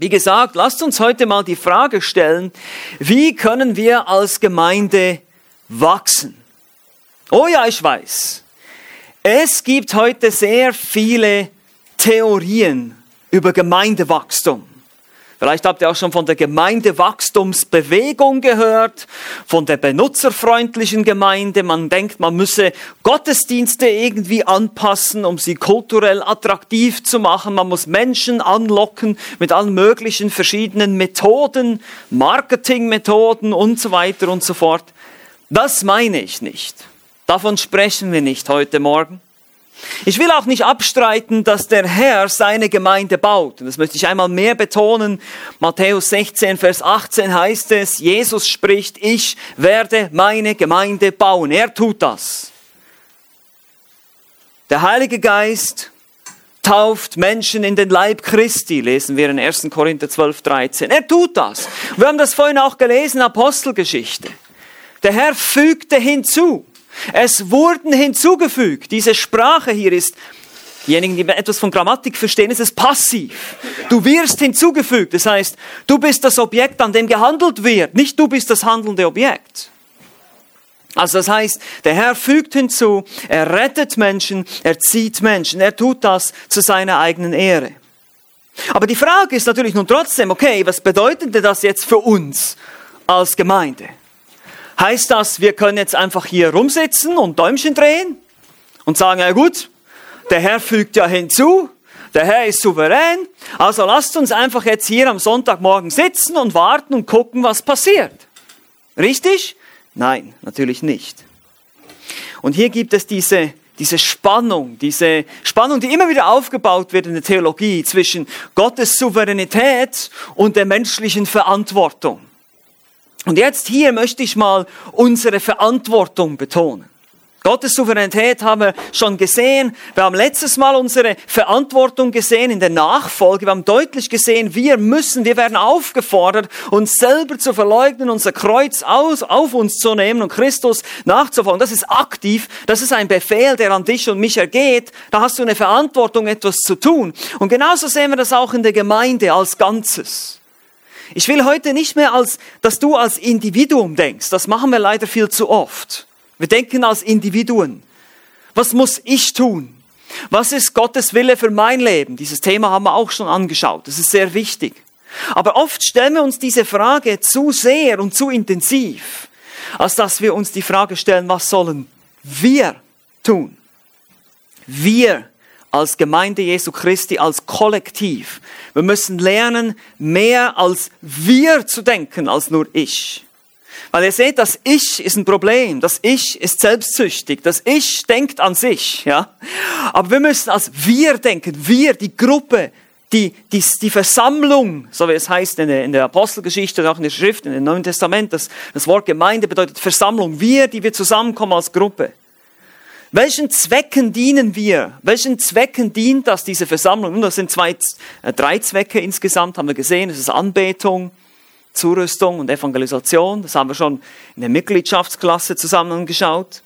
Wie gesagt, lasst uns heute mal die Frage stellen, wie können wir als Gemeinde wachsen? Oh ja, ich weiß. Es gibt heute sehr viele Theorien über Gemeindewachstum. Vielleicht habt ihr auch schon von der Gemeindewachstumsbewegung gehört, von der benutzerfreundlichen Gemeinde. Man denkt, man müsse Gottesdienste irgendwie anpassen, um sie kulturell attraktiv zu machen. Man muss Menschen anlocken mit allen möglichen verschiedenen Methoden, Marketingmethoden und so weiter und so fort. Das meine ich nicht. Davon sprechen wir nicht heute Morgen. Ich will auch nicht abstreiten, dass der Herr seine Gemeinde baut. Und das möchte ich einmal mehr betonen. Matthäus 16, Vers 18 heißt es, Jesus spricht, ich werde meine Gemeinde bauen. Er tut das. Der Heilige Geist tauft Menschen in den Leib Christi, lesen wir in 1. Korinther 12, 13. Er tut das. Wir haben das vorhin auch gelesen, Apostelgeschichte. Der Herr fügte hinzu. Es wurden hinzugefügt. Diese Sprache hier ist, diejenigen, die etwas von Grammatik verstehen, ist es passiv. Du wirst hinzugefügt. Das heißt, du bist das Objekt, an dem gehandelt wird. Nicht du bist das handelnde Objekt. Also das heißt, der Herr fügt hinzu, er rettet Menschen, er zieht Menschen, er tut das zu seiner eigenen Ehre. Aber die Frage ist natürlich nun trotzdem, okay, was bedeutet das jetzt für uns als Gemeinde? Heißt das, wir können jetzt einfach hier rumsitzen und Däumchen drehen und sagen, ja gut, der Herr fügt ja hinzu, der Herr ist souverän, also lasst uns einfach jetzt hier am Sonntagmorgen sitzen und warten und gucken, was passiert. Richtig? Nein, natürlich nicht. Und hier gibt es diese, diese Spannung, diese Spannung, die immer wieder aufgebaut wird in der Theologie zwischen Gottes Souveränität und der menschlichen Verantwortung. Und jetzt hier möchte ich mal unsere Verantwortung betonen. Gottes Souveränität haben wir schon gesehen. Wir haben letztes Mal unsere Verantwortung gesehen in der Nachfolge. Wir haben deutlich gesehen, wir müssen, wir werden aufgefordert, uns selber zu verleugnen, unser Kreuz aus, auf uns zu nehmen und Christus nachzufolgen. Das ist aktiv. Das ist ein Befehl, der an dich und mich ergeht. Da hast du eine Verantwortung, etwas zu tun. Und genauso sehen wir das auch in der Gemeinde als Ganzes. Ich will heute nicht mehr als, dass du als Individuum denkst. Das machen wir leider viel zu oft. Wir denken als Individuen. Was muss ich tun? Was ist Gottes Wille für mein Leben? Dieses Thema haben wir auch schon angeschaut. Das ist sehr wichtig. Aber oft stellen wir uns diese Frage zu sehr und zu intensiv, als dass wir uns die Frage stellen, was sollen wir tun? Wir als Gemeinde Jesu Christi, als Kollektiv. Wir müssen lernen, mehr als wir zu denken, als nur ich. Weil ihr seht, das Ich ist ein Problem. Das Ich ist selbstsüchtig. Das Ich denkt an sich, ja. Aber wir müssen als wir denken. Wir, die Gruppe, die, die, die Versammlung, so wie es heißt in der, in der Apostelgeschichte und auch in der Schrift, in dem Neuen Testament, das, das Wort Gemeinde bedeutet Versammlung. Wir, die wir zusammenkommen als Gruppe. Welchen Zwecken dienen wir? Welchen Zwecken dient das, diese Versammlung? Nun, das sind zwei, äh, drei Zwecke insgesamt, haben wir gesehen. Es ist Anbetung, Zurüstung und Evangelisation. Das haben wir schon in der Mitgliedschaftsklasse zusammen angeschaut.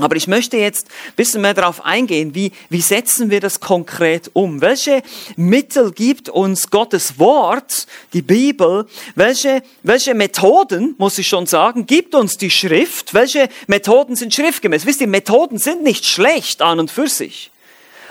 Aber ich möchte jetzt ein bisschen mehr darauf eingehen, wie, wie setzen wir das konkret um? Welche Mittel gibt uns Gottes Wort, die Bibel? Welche, welche Methoden, muss ich schon sagen, gibt uns die Schrift? Welche Methoden sind schriftgemäß? Wisst ihr, Methoden sind nicht schlecht an und für sich.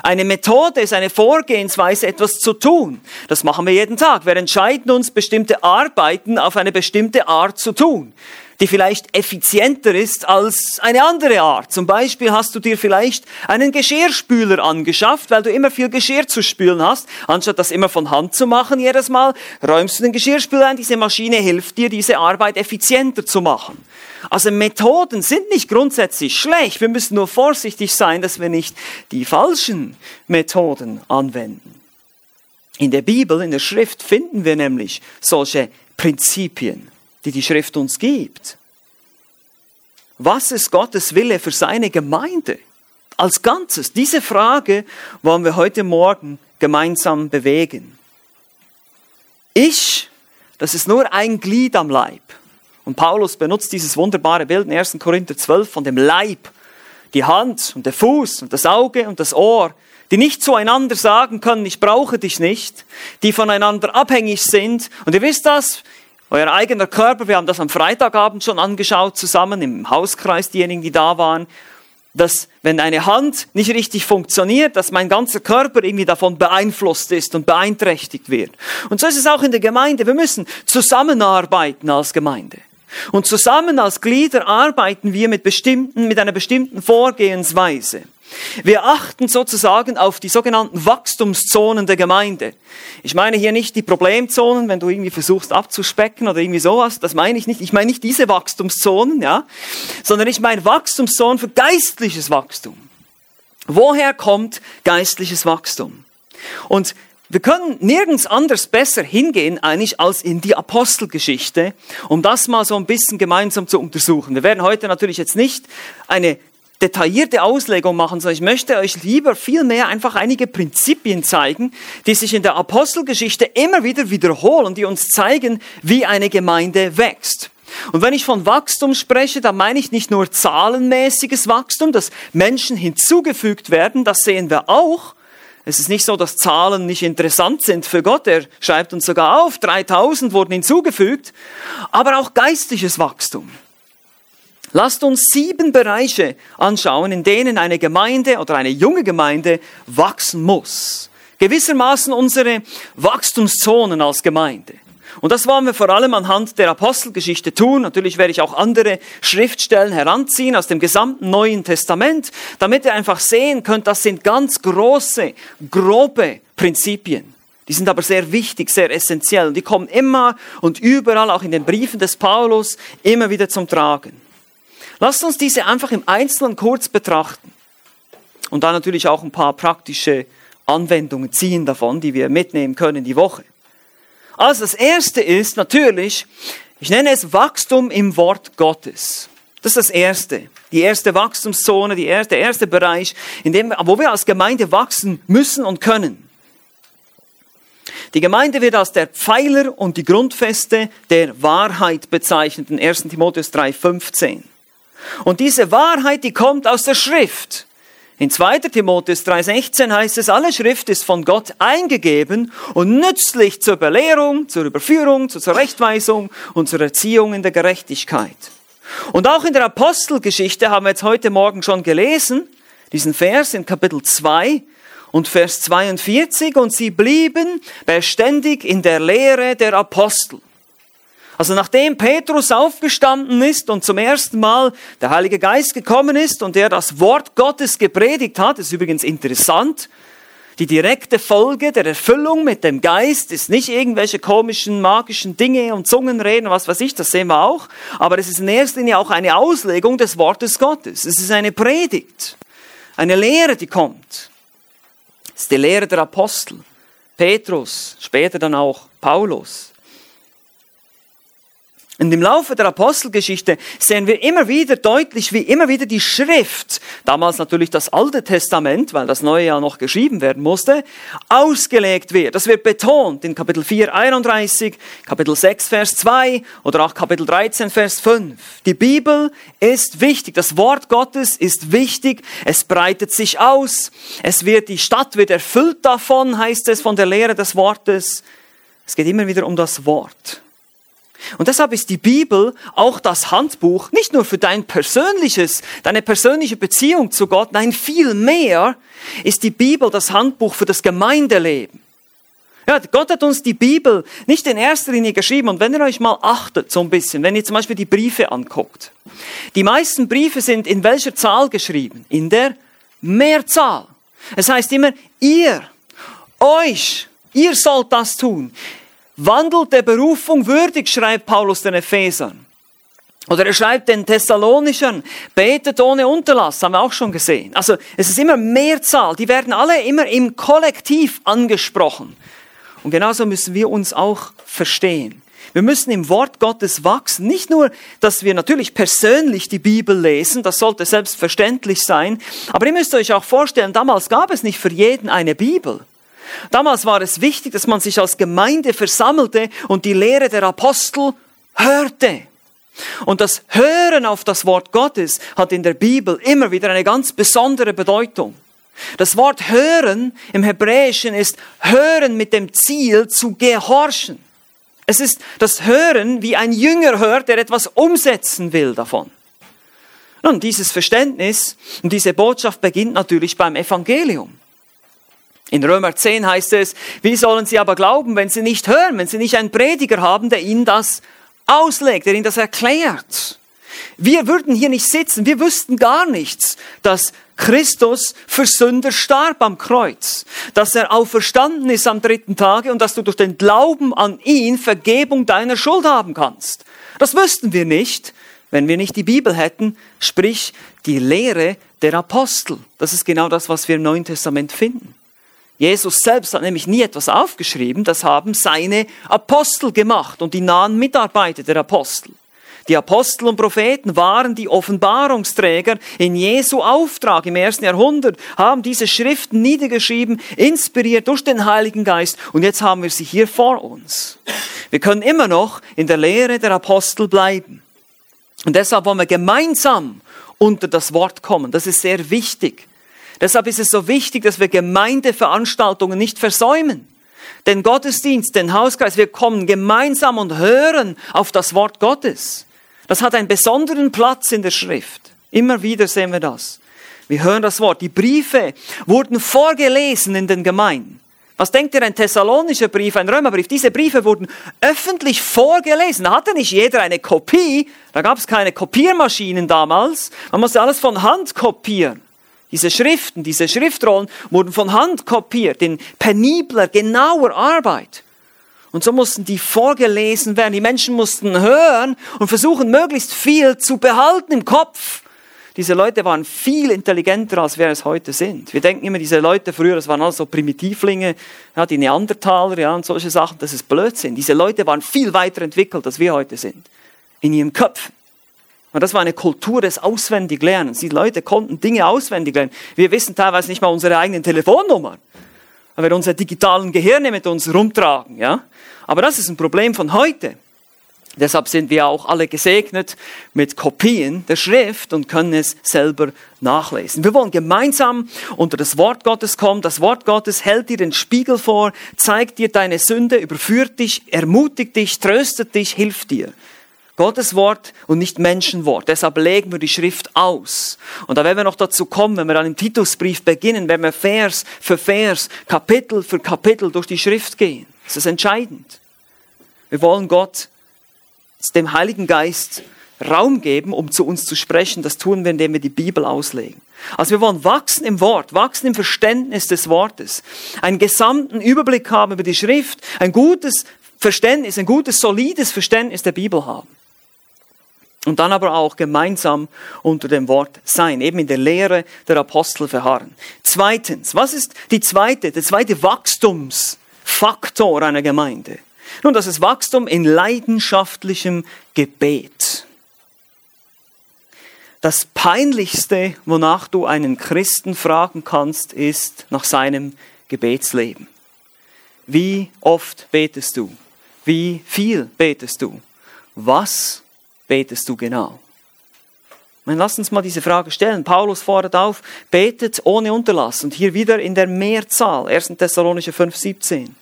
Eine Methode ist eine Vorgehensweise, etwas zu tun. Das machen wir jeden Tag. Wir entscheiden uns, bestimmte Arbeiten auf eine bestimmte Art zu tun die vielleicht effizienter ist als eine andere Art. Zum Beispiel hast du dir vielleicht einen Geschirrspüler angeschafft, weil du immer viel Geschirr zu spülen hast. Anstatt das immer von Hand zu machen jedes Mal, räumst du den Geschirrspüler ein. Diese Maschine hilft dir, diese Arbeit effizienter zu machen. Also Methoden sind nicht grundsätzlich schlecht. Wir müssen nur vorsichtig sein, dass wir nicht die falschen Methoden anwenden. In der Bibel, in der Schrift finden wir nämlich solche Prinzipien die die Schrift uns gibt. Was ist Gottes Wille für seine Gemeinde als Ganzes? Diese Frage wollen wir heute Morgen gemeinsam bewegen. Ich, das ist nur ein Glied am Leib. Und Paulus benutzt dieses wunderbare Bild in 1. Korinther 12 von dem Leib die Hand und der Fuß und das Auge und das Ohr, die nicht zueinander sagen können, ich brauche dich nicht, die voneinander abhängig sind. Und ihr wisst das, euer eigener Körper, wir haben das am Freitagabend schon angeschaut zusammen im Hauskreis, diejenigen, die da waren, dass wenn eine Hand nicht richtig funktioniert, dass mein ganzer Körper irgendwie davon beeinflusst ist und beeinträchtigt wird. Und so ist es auch in der Gemeinde. Wir müssen zusammenarbeiten als Gemeinde. Und zusammen als Glieder arbeiten wir mit bestimmten, mit einer bestimmten Vorgehensweise. Wir achten sozusagen auf die sogenannten Wachstumszonen der Gemeinde. Ich meine hier nicht die Problemzonen, wenn du irgendwie versuchst abzuspecken oder irgendwie sowas. Das meine ich nicht. Ich meine nicht diese Wachstumszonen, ja, sondern ich meine Wachstumszonen für geistliches Wachstum. Woher kommt geistliches Wachstum? Und wir können nirgends anders besser hingehen eigentlich als in die Apostelgeschichte, um das mal so ein bisschen gemeinsam zu untersuchen. Wir werden heute natürlich jetzt nicht eine detaillierte Auslegung machen, sondern ich möchte euch lieber vielmehr einfach einige Prinzipien zeigen, die sich in der Apostelgeschichte immer wieder wiederholen, die uns zeigen, wie eine Gemeinde wächst. Und wenn ich von Wachstum spreche, dann meine ich nicht nur zahlenmäßiges Wachstum, dass Menschen hinzugefügt werden, das sehen wir auch. Es ist nicht so, dass Zahlen nicht interessant sind für Gott. Er schreibt uns sogar auf, 3000 wurden hinzugefügt, aber auch geistliches Wachstum. Lasst uns sieben Bereiche anschauen, in denen eine Gemeinde oder eine junge Gemeinde wachsen muss. Gewissermaßen unsere Wachstumszonen als Gemeinde. Und das wollen wir vor allem anhand der Apostelgeschichte tun. Natürlich werde ich auch andere Schriftstellen heranziehen aus dem gesamten Neuen Testament, damit ihr einfach sehen könnt, das sind ganz große, grobe Prinzipien. Die sind aber sehr wichtig, sehr essentiell. Und die kommen immer und überall, auch in den Briefen des Paulus, immer wieder zum Tragen. Lasst uns diese einfach im Einzelnen kurz betrachten und dann natürlich auch ein paar praktische Anwendungen ziehen davon, die wir mitnehmen können die Woche. Also das erste ist natürlich, ich nenne es Wachstum im Wort Gottes. Das ist das erste. Die erste Wachstumszone, die erste, der erste Bereich, in dem, wo wir als Gemeinde wachsen müssen und können. Die Gemeinde wird als der Pfeiler und die Grundfeste der Wahrheit bezeichnet in 1 Timotheus 3,15. Und diese Wahrheit, die kommt aus der Schrift. In 2. Timotheus 3,16 heißt es, alle Schrift ist von Gott eingegeben und nützlich zur Belehrung, zur Überführung, zur Zurechtweisung und zur Erziehung in der Gerechtigkeit. Und auch in der Apostelgeschichte haben wir jetzt heute Morgen schon gelesen, diesen Vers in Kapitel 2 und Vers 42, und sie blieben beständig in der Lehre der Apostel also nachdem Petrus aufgestanden ist und zum ersten Mal der Heilige Geist gekommen ist und er das Wort Gottes gepredigt hat, ist übrigens interessant, die direkte Folge der Erfüllung mit dem Geist ist nicht irgendwelche komischen, magischen Dinge und Zungenreden, was weiß ich, das sehen wir auch, aber es ist in erster Linie auch eine Auslegung des Wortes Gottes. Es ist eine Predigt, eine Lehre, die kommt. Es ist die Lehre der Apostel. Petrus, später dann auch Paulus. Und im Laufe der Apostelgeschichte sehen wir immer wieder deutlich, wie immer wieder die Schrift, damals natürlich das Alte Testament, weil das Neue ja noch geschrieben werden musste, ausgelegt wird. Das wird betont in Kapitel 4, 31, Kapitel 6, Vers 2 oder auch Kapitel 13, Vers 5. Die Bibel ist wichtig. Das Wort Gottes ist wichtig. Es breitet sich aus. Es wird, die Stadt wird erfüllt davon, heißt es von der Lehre des Wortes. Es geht immer wieder um das Wort. Und deshalb ist die Bibel auch das Handbuch nicht nur für dein persönliches, deine persönliche Beziehung zu Gott, nein, viel mehr ist die Bibel das Handbuch für das Gemeindeleben. Ja, Gott hat uns die Bibel nicht in erster Linie geschrieben. Und wenn ihr euch mal achtet, so ein bisschen, wenn ihr zum Beispiel die Briefe anguckt. Die meisten Briefe sind in welcher Zahl geschrieben? In der Mehrzahl. Es heißt immer, ihr, euch, ihr sollt das tun. Wandelt der Berufung würdig, schreibt Paulus den Ephesern. Oder er schreibt den Thessalonichern, betet ohne Unterlass, haben wir auch schon gesehen. Also es ist immer Mehrzahl, die werden alle immer im Kollektiv angesprochen. Und genauso müssen wir uns auch verstehen. Wir müssen im Wort Gottes wachsen. Nicht nur, dass wir natürlich persönlich die Bibel lesen, das sollte selbstverständlich sein, aber ihr müsst euch auch vorstellen, damals gab es nicht für jeden eine Bibel. Damals war es wichtig, dass man sich als Gemeinde versammelte und die Lehre der Apostel hörte. Und das Hören auf das Wort Gottes hat in der Bibel immer wieder eine ganz besondere Bedeutung. Das Wort hören im Hebräischen ist hören mit dem Ziel zu gehorchen. Es ist das Hören, wie ein Jünger hört, der etwas umsetzen will davon. Nun, dieses Verständnis und diese Botschaft beginnt natürlich beim Evangelium. In Römer 10 heißt es, wie sollen sie aber glauben, wenn sie nicht hören, wenn sie nicht einen Prediger haben, der ihnen das auslegt, der ihnen das erklärt. Wir würden hier nicht sitzen, wir wüssten gar nichts, dass Christus für Sünder starb am Kreuz, dass er auferstanden ist am dritten Tage und dass du durch den Glauben an ihn Vergebung deiner Schuld haben kannst. Das wüssten wir nicht, wenn wir nicht die Bibel hätten, sprich die Lehre der Apostel. Das ist genau das, was wir im Neuen Testament finden. Jesus selbst hat nämlich nie etwas aufgeschrieben, das haben seine Apostel gemacht und die nahen Mitarbeiter der Apostel. Die Apostel und Propheten waren die Offenbarungsträger in Jesu Auftrag im ersten Jahrhundert, haben diese Schriften niedergeschrieben, inspiriert durch den Heiligen Geist und jetzt haben wir sie hier vor uns. Wir können immer noch in der Lehre der Apostel bleiben. Und deshalb wollen wir gemeinsam unter das Wort kommen. Das ist sehr wichtig. Deshalb ist es so wichtig, dass wir Gemeindeveranstaltungen nicht versäumen. Den Gottesdienst, den Hauskreis, wir kommen gemeinsam und hören auf das Wort Gottes. Das hat einen besonderen Platz in der Schrift. Immer wieder sehen wir das. Wir hören das Wort. Die Briefe wurden vorgelesen in den Gemeinden. Was denkt ihr, ein thessalonischer Brief, ein Römerbrief? Diese Briefe wurden öffentlich vorgelesen. Da hatte nicht jeder eine Kopie. Da gab es keine Kopiermaschinen damals. Man musste alles von Hand kopieren. Diese Schriften, diese Schriftrollen wurden von Hand kopiert in penibler, genauer Arbeit. Und so mussten die vorgelesen werden. Die Menschen mussten hören und versuchen, möglichst viel zu behalten im Kopf. Diese Leute waren viel intelligenter, als wir es heute sind. Wir denken immer, diese Leute früher, das waren alles so Primitivlinge, ja, die Neandertaler, ja, und solche Sachen. Das ist Blödsinn. Diese Leute waren viel weiter entwickelt, als wir heute sind. In ihren Köpfen. Und das war eine Kultur des Auswendiglernens. Die Leute konnten Dinge auswendig lernen. Wir wissen teilweise nicht mal unsere eigenen Telefonnummern weil wir unsere digitalen Gehirne mit uns rumtragen, ja. Aber das ist ein Problem von heute. Deshalb sind wir auch alle gesegnet mit Kopien der Schrift und können es selber nachlesen. Wir wollen gemeinsam unter das Wort Gottes kommen. Das Wort Gottes hält dir den Spiegel vor, zeigt dir deine Sünde, überführt dich, ermutigt dich, tröstet dich, hilft dir. Gottes Wort und nicht Menschenwort. Deshalb legen wir die Schrift aus. Und da werden wir noch dazu kommen, wenn wir dann im Titusbrief beginnen, werden wir Vers für Vers, Kapitel für Kapitel durch die Schrift gehen. Das ist entscheidend. Wir wollen Gott, dem Heiligen Geist, Raum geben, um zu uns zu sprechen. Das tun wir, indem wir die Bibel auslegen. Also wir wollen wachsen im Wort, wachsen im Verständnis des Wortes, einen gesamten Überblick haben über die Schrift, ein gutes Verständnis, ein gutes, solides Verständnis der Bibel haben. Und dann aber auch gemeinsam unter dem Wort sein, eben in der Lehre der Apostel verharren. Zweitens, was ist die zweite, der zweite Wachstumsfaktor einer Gemeinde? Nun, das ist Wachstum in leidenschaftlichem Gebet. Das peinlichste, wonach du einen Christen fragen kannst, ist nach seinem Gebetsleben. Wie oft betest du? Wie viel betest du? Was betest du genau? Man, lass uns mal diese Frage stellen. Paulus fordert auf, betet ohne Unterlass. Und hier wieder in der Mehrzahl, 1. Thessalonische 5, 17.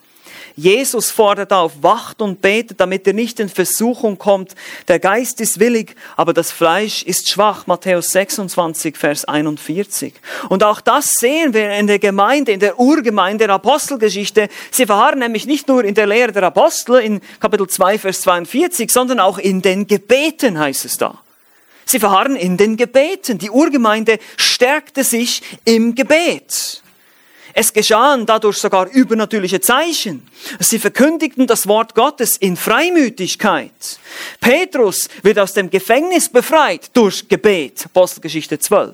Jesus fordert auf, wacht und betet, damit ihr nicht in Versuchung kommt. Der Geist ist willig, aber das Fleisch ist schwach. Matthäus 26, Vers 41. Und auch das sehen wir in der Gemeinde, in der Urgemeinde der Apostelgeschichte. Sie verharren nämlich nicht nur in der Lehre der Apostel in Kapitel 2, Vers 42, sondern auch in den Gebeten heißt es da. Sie verharren in den Gebeten. Die Urgemeinde stärkte sich im Gebet. Es geschahen dadurch sogar übernatürliche Zeichen. Sie verkündigten das Wort Gottes in Freimütigkeit. Petrus wird aus dem Gefängnis befreit durch Gebet. Apostelgeschichte 12.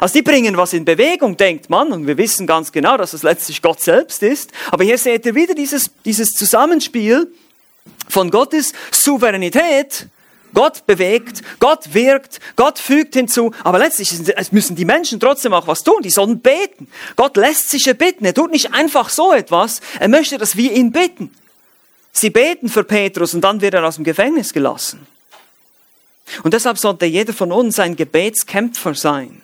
Also die bringen was in Bewegung, denkt man, und wir wissen ganz genau, dass es letztlich Gott selbst ist. Aber hier seht ihr wieder dieses, dieses Zusammenspiel von Gottes Souveränität Gott bewegt, Gott wirkt, Gott fügt hinzu, aber letztlich müssen die Menschen trotzdem auch was tun, die sollen beten. Gott lässt sich erbitten, er tut nicht einfach so etwas, er möchte, dass wir ihn bitten. Sie beten für Petrus und dann wird er aus dem Gefängnis gelassen. Und deshalb sollte jeder von uns ein Gebetskämpfer sein.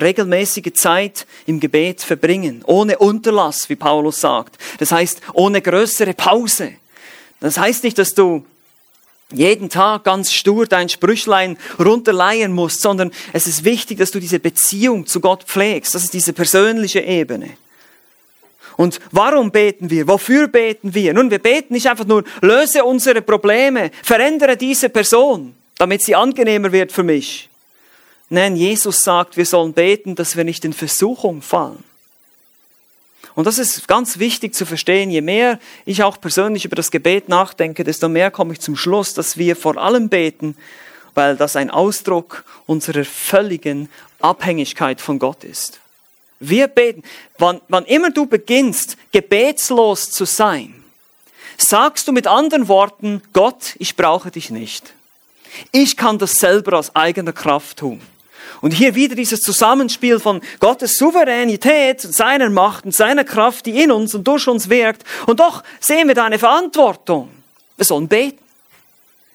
Regelmäßige Zeit im Gebet verbringen, ohne Unterlass, wie Paulus sagt. Das heißt, ohne größere Pause. Das heißt nicht, dass du jeden Tag ganz stur dein Sprüchlein runterleihen musst, sondern es ist wichtig, dass du diese Beziehung zu Gott pflegst. Das ist diese persönliche Ebene. Und warum beten wir? Wofür beten wir? Nun, wir beten nicht einfach nur, löse unsere Probleme, verändere diese Person, damit sie angenehmer wird für mich. Nein, Jesus sagt, wir sollen beten, dass wir nicht in Versuchung fallen. Und das ist ganz wichtig zu verstehen. Je mehr ich auch persönlich über das Gebet nachdenke, desto mehr komme ich zum Schluss, dass wir vor allem beten, weil das ein Ausdruck unserer völligen Abhängigkeit von Gott ist. Wir beten. Wann, wann immer du beginnst, gebetslos zu sein, sagst du mit anderen Worten, Gott, ich brauche dich nicht. Ich kann das selber aus eigener Kraft tun. Und hier wieder dieses Zusammenspiel von Gottes Souveränität, seiner Macht und seiner Kraft, die in uns und durch uns wirkt. Und doch sehen wir da eine Verantwortung. Wir sollen beten.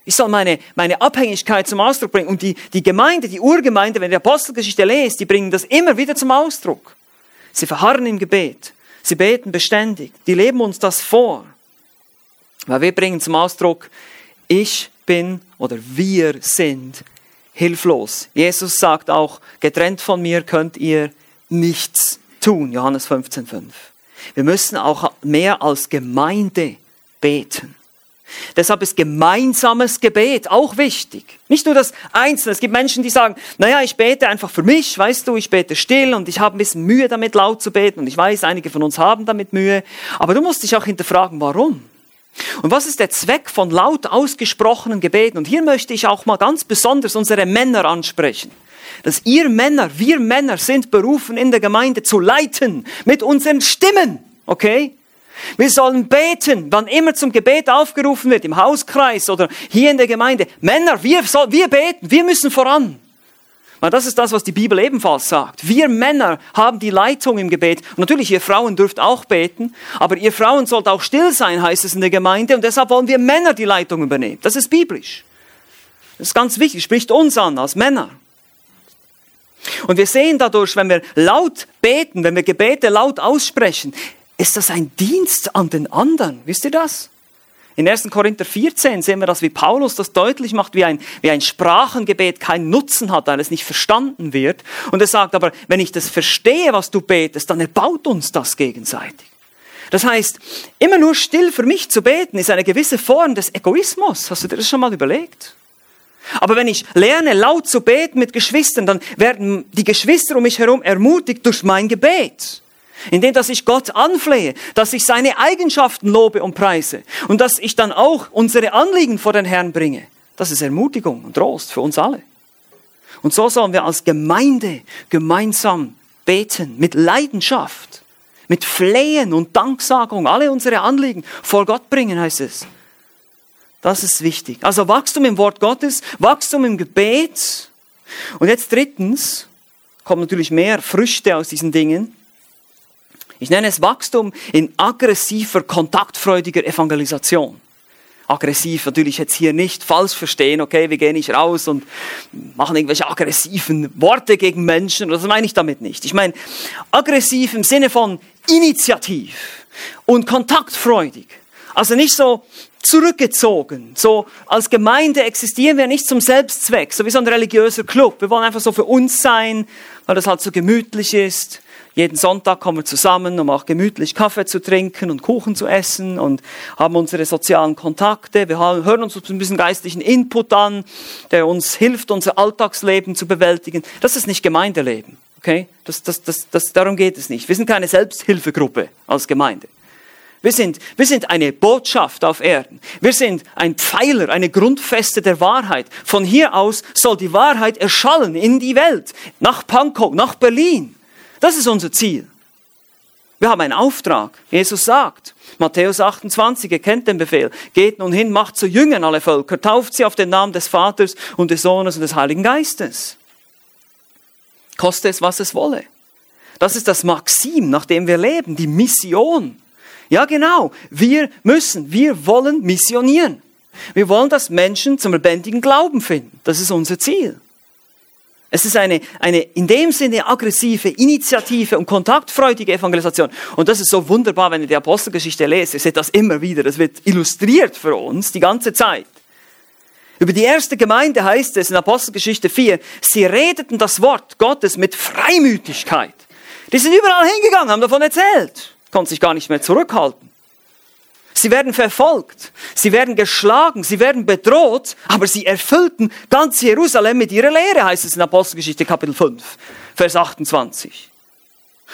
Ich soll meine, meine Abhängigkeit zum Ausdruck bringen. Und die, die Gemeinde, die Urgemeinde, wenn ihr die Apostelgeschichte lest, die bringen das immer wieder zum Ausdruck. Sie verharren im Gebet. Sie beten beständig. Die leben uns das vor. Weil wir bringen zum Ausdruck, ich bin oder wir sind hilflos. Jesus sagt auch, getrennt von mir könnt ihr nichts tun. Johannes 15,5. Wir müssen auch mehr als Gemeinde beten. Deshalb ist gemeinsames Gebet auch wichtig. Nicht nur das Einzelne. Es gibt Menschen, die sagen, naja, ich bete einfach für mich, weißt du, ich bete still und ich habe ein bisschen Mühe damit laut zu beten und ich weiß, einige von uns haben damit Mühe. Aber du musst dich auch hinterfragen, warum? Und was ist der Zweck von laut ausgesprochenen Gebeten? Und hier möchte ich auch mal ganz besonders unsere Männer ansprechen. Dass ihr Männer, wir Männer sind berufen in der Gemeinde zu leiten mit unseren Stimmen. Okay? Wir sollen beten, wann immer zum Gebet aufgerufen wird, im Hauskreis oder hier in der Gemeinde. Männer, wir, soll, wir beten, wir müssen voran. Weil das ist das, was die Bibel ebenfalls sagt. Wir Männer haben die Leitung im Gebet. Und natürlich, ihr Frauen dürft auch beten, aber ihr Frauen sollt auch still sein, heißt es in der Gemeinde. Und deshalb wollen wir Männer die Leitung übernehmen. Das ist biblisch. Das ist ganz wichtig, spricht uns an als Männer. Und wir sehen dadurch, wenn wir laut beten, wenn wir Gebete laut aussprechen, ist das ein Dienst an den anderen. Wisst ihr das? In 1. Korinther 14 sehen wir das, wie Paulus das deutlich macht, wie ein, wie ein Sprachengebet keinen Nutzen hat, weil es nicht verstanden wird. Und er sagt aber, wenn ich das verstehe, was du betest, dann erbaut uns das gegenseitig. Das heißt, immer nur still für mich zu beten, ist eine gewisse Form des Egoismus. Hast du dir das schon mal überlegt? Aber wenn ich lerne, laut zu beten mit Geschwistern, dann werden die Geschwister um mich herum ermutigt durch mein Gebet indem dass ich Gott anflehe, dass ich seine Eigenschaften lobe und preise und dass ich dann auch unsere Anliegen vor den Herrn bringe. Das ist Ermutigung und Trost für uns alle. Und so sollen wir als Gemeinde gemeinsam beten, mit Leidenschaft, mit Flehen und Danksagung, alle unsere Anliegen vor Gott bringen, heißt es. Das ist wichtig. Also Wachstum im Wort Gottes, Wachstum im Gebet. Und jetzt drittens kommen natürlich mehr Früchte aus diesen Dingen. Ich nenne es Wachstum in aggressiver, kontaktfreudiger Evangelisation. Aggressiv natürlich jetzt hier nicht falsch verstehen, okay, wir gehen nicht raus und machen irgendwelche aggressiven Worte gegen Menschen, das meine ich damit nicht. Ich meine aggressiv im Sinne von initiativ und kontaktfreudig. Also nicht so zurückgezogen. So als Gemeinde existieren wir nicht zum Selbstzweck, so wie so ein religiöser Club. Wir wollen einfach so für uns sein, weil das halt so gemütlich ist. Jeden Sonntag kommen wir zusammen, um auch gemütlich Kaffee zu trinken und Kuchen zu essen und haben unsere sozialen Kontakte. Wir hören uns ein bisschen geistlichen Input an, der uns hilft, unser Alltagsleben zu bewältigen. Das ist nicht Gemeindeleben. Okay? Das, das, das, das, darum geht es nicht. Wir sind keine Selbsthilfegruppe als Gemeinde. Wir sind, wir sind eine Botschaft auf Erden. Wir sind ein Pfeiler, eine Grundfeste der Wahrheit. Von hier aus soll die Wahrheit erschallen in die Welt, nach Pankow, nach Berlin. Das ist unser Ziel. Wir haben einen Auftrag. Jesus sagt, Matthäus 28, ihr kennt den Befehl, geht nun hin, macht zu Jüngern alle Völker, tauft sie auf den Namen des Vaters und des Sohnes und des Heiligen Geistes. Koste es, was es wolle. Das ist das Maxim, nach dem wir leben, die Mission. Ja, genau. Wir müssen, wir wollen missionieren. Wir wollen, dass Menschen zum lebendigen Glauben finden. Das ist unser Ziel. Es ist eine, eine in dem Sinne aggressive, initiative und kontaktfreudige Evangelisation. Und das ist so wunderbar, wenn ihr die Apostelgeschichte lest. Ihr seht das immer wieder. Das wird illustriert für uns die ganze Zeit. Über die erste Gemeinde heißt es in Apostelgeschichte 4, sie redeten das Wort Gottes mit Freimütigkeit. Die sind überall hingegangen, haben davon erzählt, konnten sich gar nicht mehr zurückhalten. Sie werden verfolgt, sie werden geschlagen, sie werden bedroht, aber sie erfüllten ganz Jerusalem mit ihrer Lehre, heißt es in Apostelgeschichte Kapitel 5, Vers 28.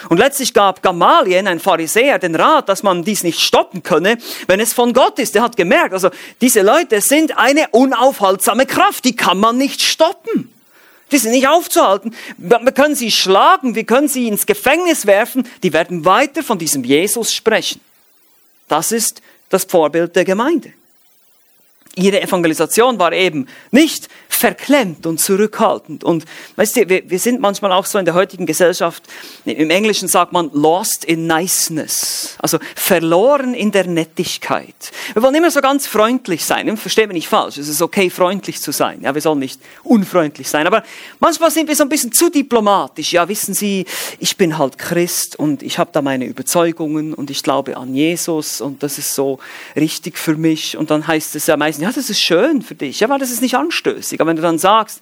Und letztlich gab Gamalien, ein Pharisäer, den Rat, dass man dies nicht stoppen könne, wenn es von Gott ist. Er hat gemerkt, also diese Leute sind eine unaufhaltsame Kraft, die kann man nicht stoppen. Die sind nicht aufzuhalten. Wir können sie schlagen, wir können sie ins Gefängnis werfen, die werden weiter von diesem Jesus sprechen. Das ist das Vorbild der Gemeinde. Ihre Evangelisation war eben nicht verklemmt und zurückhaltend. Und weißt du, wir, wir sind manchmal auch so in der heutigen Gesellschaft, im Englischen sagt man lost in niceness, also verloren in der Nettigkeit. Wir wollen immer so ganz freundlich sein, verstehen wir nicht falsch, es ist okay, freundlich zu sein, ja, wir sollen nicht unfreundlich sein, aber manchmal sind wir so ein bisschen zu diplomatisch, ja, wissen Sie, ich bin halt Christ und ich habe da meine Überzeugungen und ich glaube an Jesus und das ist so richtig für mich. Und dann heißt es ja meistens, ja, das ist schön für dich, ja, weil das ist nicht anstößig, wenn du dann sagst,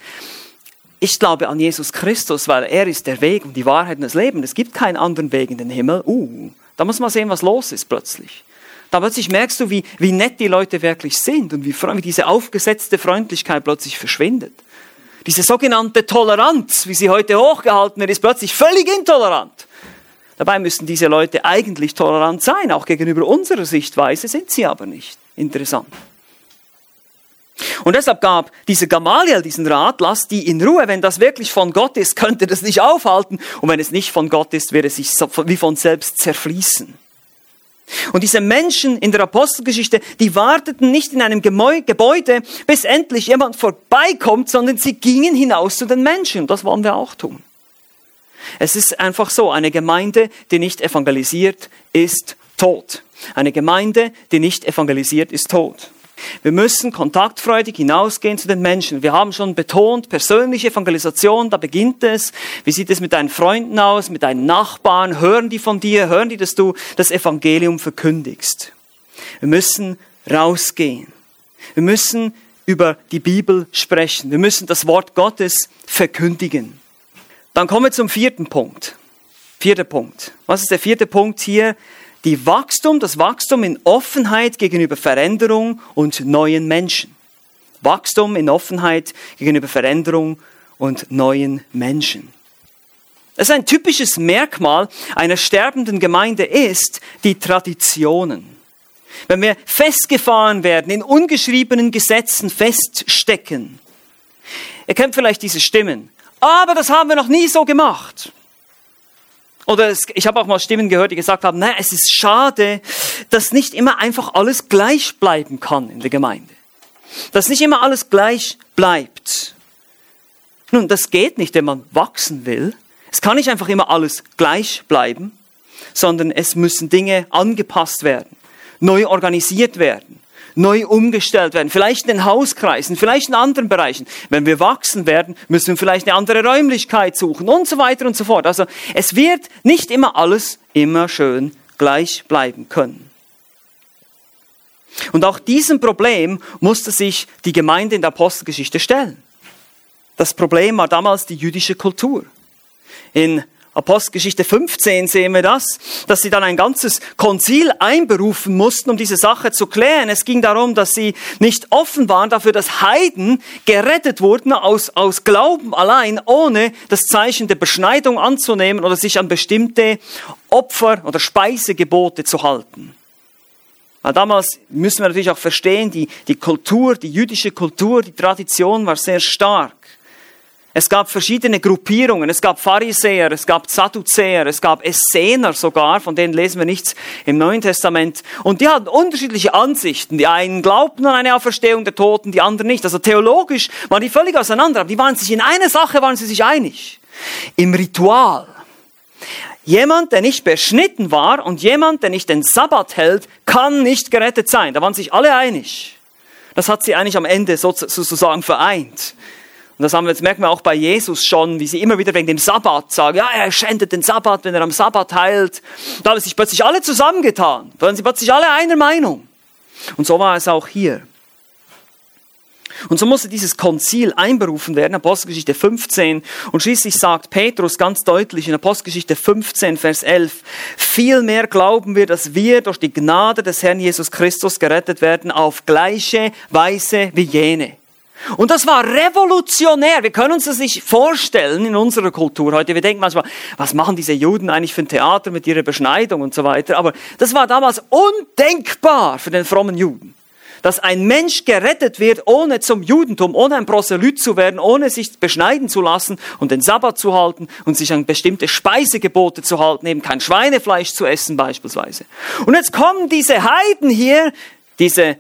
ich glaube an Jesus Christus, weil er ist der Weg und die Wahrheit und das Leben. Es gibt keinen anderen Weg in den Himmel. Uh, da muss man sehen, was los ist plötzlich. Da plötzlich merkst du, wie, wie nett die Leute wirklich sind und wie, wie diese aufgesetzte Freundlichkeit plötzlich verschwindet. Diese sogenannte Toleranz, wie sie heute hochgehalten wird, ist plötzlich völlig intolerant. Dabei müssten diese Leute eigentlich tolerant sein, auch gegenüber unserer Sichtweise sind sie aber nicht. Interessant. Und deshalb gab dieser Gamaliel diesen Rat, lasst die in Ruhe, wenn das wirklich von Gott ist, könnte das nicht aufhalten. Und wenn es nicht von Gott ist, wird es sich wie von selbst zerfließen. Und diese Menschen in der Apostelgeschichte, die warteten nicht in einem Gebäude, bis endlich jemand vorbeikommt, sondern sie gingen hinaus zu den Menschen. Und das wollen wir auch tun. Es ist einfach so, eine Gemeinde, die nicht evangelisiert, ist tot. Eine Gemeinde, die nicht evangelisiert, ist tot. Wir müssen kontaktfreudig hinausgehen zu den Menschen. Wir haben schon betont, persönliche Evangelisation, da beginnt es. Wie sieht es mit deinen Freunden aus, mit deinen Nachbarn? Hören die von dir? Hören die, dass du das Evangelium verkündigst? Wir müssen rausgehen. Wir müssen über die Bibel sprechen. Wir müssen das Wort Gottes verkündigen. Dann kommen wir zum vierten Punkt. Vierter Punkt. Was ist der vierte Punkt hier? Die Wachstum, das Wachstum in Offenheit gegenüber Veränderung und neuen Menschen. Wachstum in Offenheit gegenüber Veränderung und neuen Menschen. Das ist ein typisches Merkmal einer sterbenden Gemeinde ist die Traditionen. Wenn wir festgefahren werden, in ungeschriebenen Gesetzen feststecken. Ihr kennt vielleicht diese Stimmen. Aber das haben wir noch nie so gemacht. Oder es, ich habe auch mal Stimmen gehört, die gesagt haben, na, es ist schade, dass nicht immer einfach alles gleich bleiben kann in der Gemeinde. Dass nicht immer alles gleich bleibt. Nun, das geht nicht, wenn man wachsen will. Es kann nicht einfach immer alles gleich bleiben, sondern es müssen Dinge angepasst werden, neu organisiert werden neu umgestellt werden. Vielleicht in den Hauskreisen, vielleicht in anderen Bereichen. Wenn wir wachsen werden, müssen wir vielleicht eine andere Räumlichkeit suchen und so weiter und so fort. Also es wird nicht immer alles immer schön gleich bleiben können. Und auch diesem Problem musste sich die Gemeinde in der Apostelgeschichte stellen. Das Problem war damals die jüdische Kultur. In Apostelgeschichte 15 sehen wir das, dass sie dann ein ganzes Konzil einberufen mussten, um diese Sache zu klären. Es ging darum, dass sie nicht offen waren dafür, dass Heiden gerettet wurden aus, aus Glauben allein, ohne das Zeichen der Beschneidung anzunehmen oder sich an bestimmte Opfer- oder Speisegebote zu halten. Weil damals müssen wir natürlich auch verstehen, die, die Kultur, die jüdische Kultur, die Tradition war sehr stark. Es gab verschiedene Gruppierungen. Es gab Pharisäer, es gab Sadduzäer, es gab Essener sogar, von denen lesen wir nichts im Neuen Testament. Und die hatten unterschiedliche Ansichten. Die einen glaubten an eine Auferstehung der Toten, die anderen nicht. Also theologisch waren die völlig auseinander. Aber die waren sich in einer Sache, waren sie sich einig. Im Ritual. Jemand, der nicht beschnitten war und jemand, der nicht den Sabbat hält, kann nicht gerettet sein. Da waren sich alle einig. Das hat sie eigentlich am Ende sozusagen vereint. Und das haben wir jetzt merken wir auch bei Jesus schon, wie sie immer wieder wegen dem Sabbat sagen, ja, er schändet den Sabbat, wenn er am Sabbat heilt. Da haben sich plötzlich alle zusammengetan. Da waren sie plötzlich alle einer Meinung. Und so war es auch hier. Und so musste dieses Konzil einberufen werden, Apostelgeschichte 15. Und schließlich sagt Petrus ganz deutlich in Apostelgeschichte 15, Vers 11, vielmehr glauben wir, dass wir durch die Gnade des Herrn Jesus Christus gerettet werden auf gleiche Weise wie jene. Und das war revolutionär. Wir können uns das nicht vorstellen in unserer Kultur heute. Wir denken manchmal, was machen diese Juden eigentlich für ein Theater mit ihrer Beschneidung und so weiter. Aber das war damals undenkbar für den frommen Juden. Dass ein Mensch gerettet wird, ohne zum Judentum, ohne ein Proselyt zu werden, ohne sich beschneiden zu lassen und den Sabbat zu halten und sich an bestimmte Speisegebote zu halten, eben kein Schweinefleisch zu essen beispielsweise. Und jetzt kommen diese Heiden hier, diese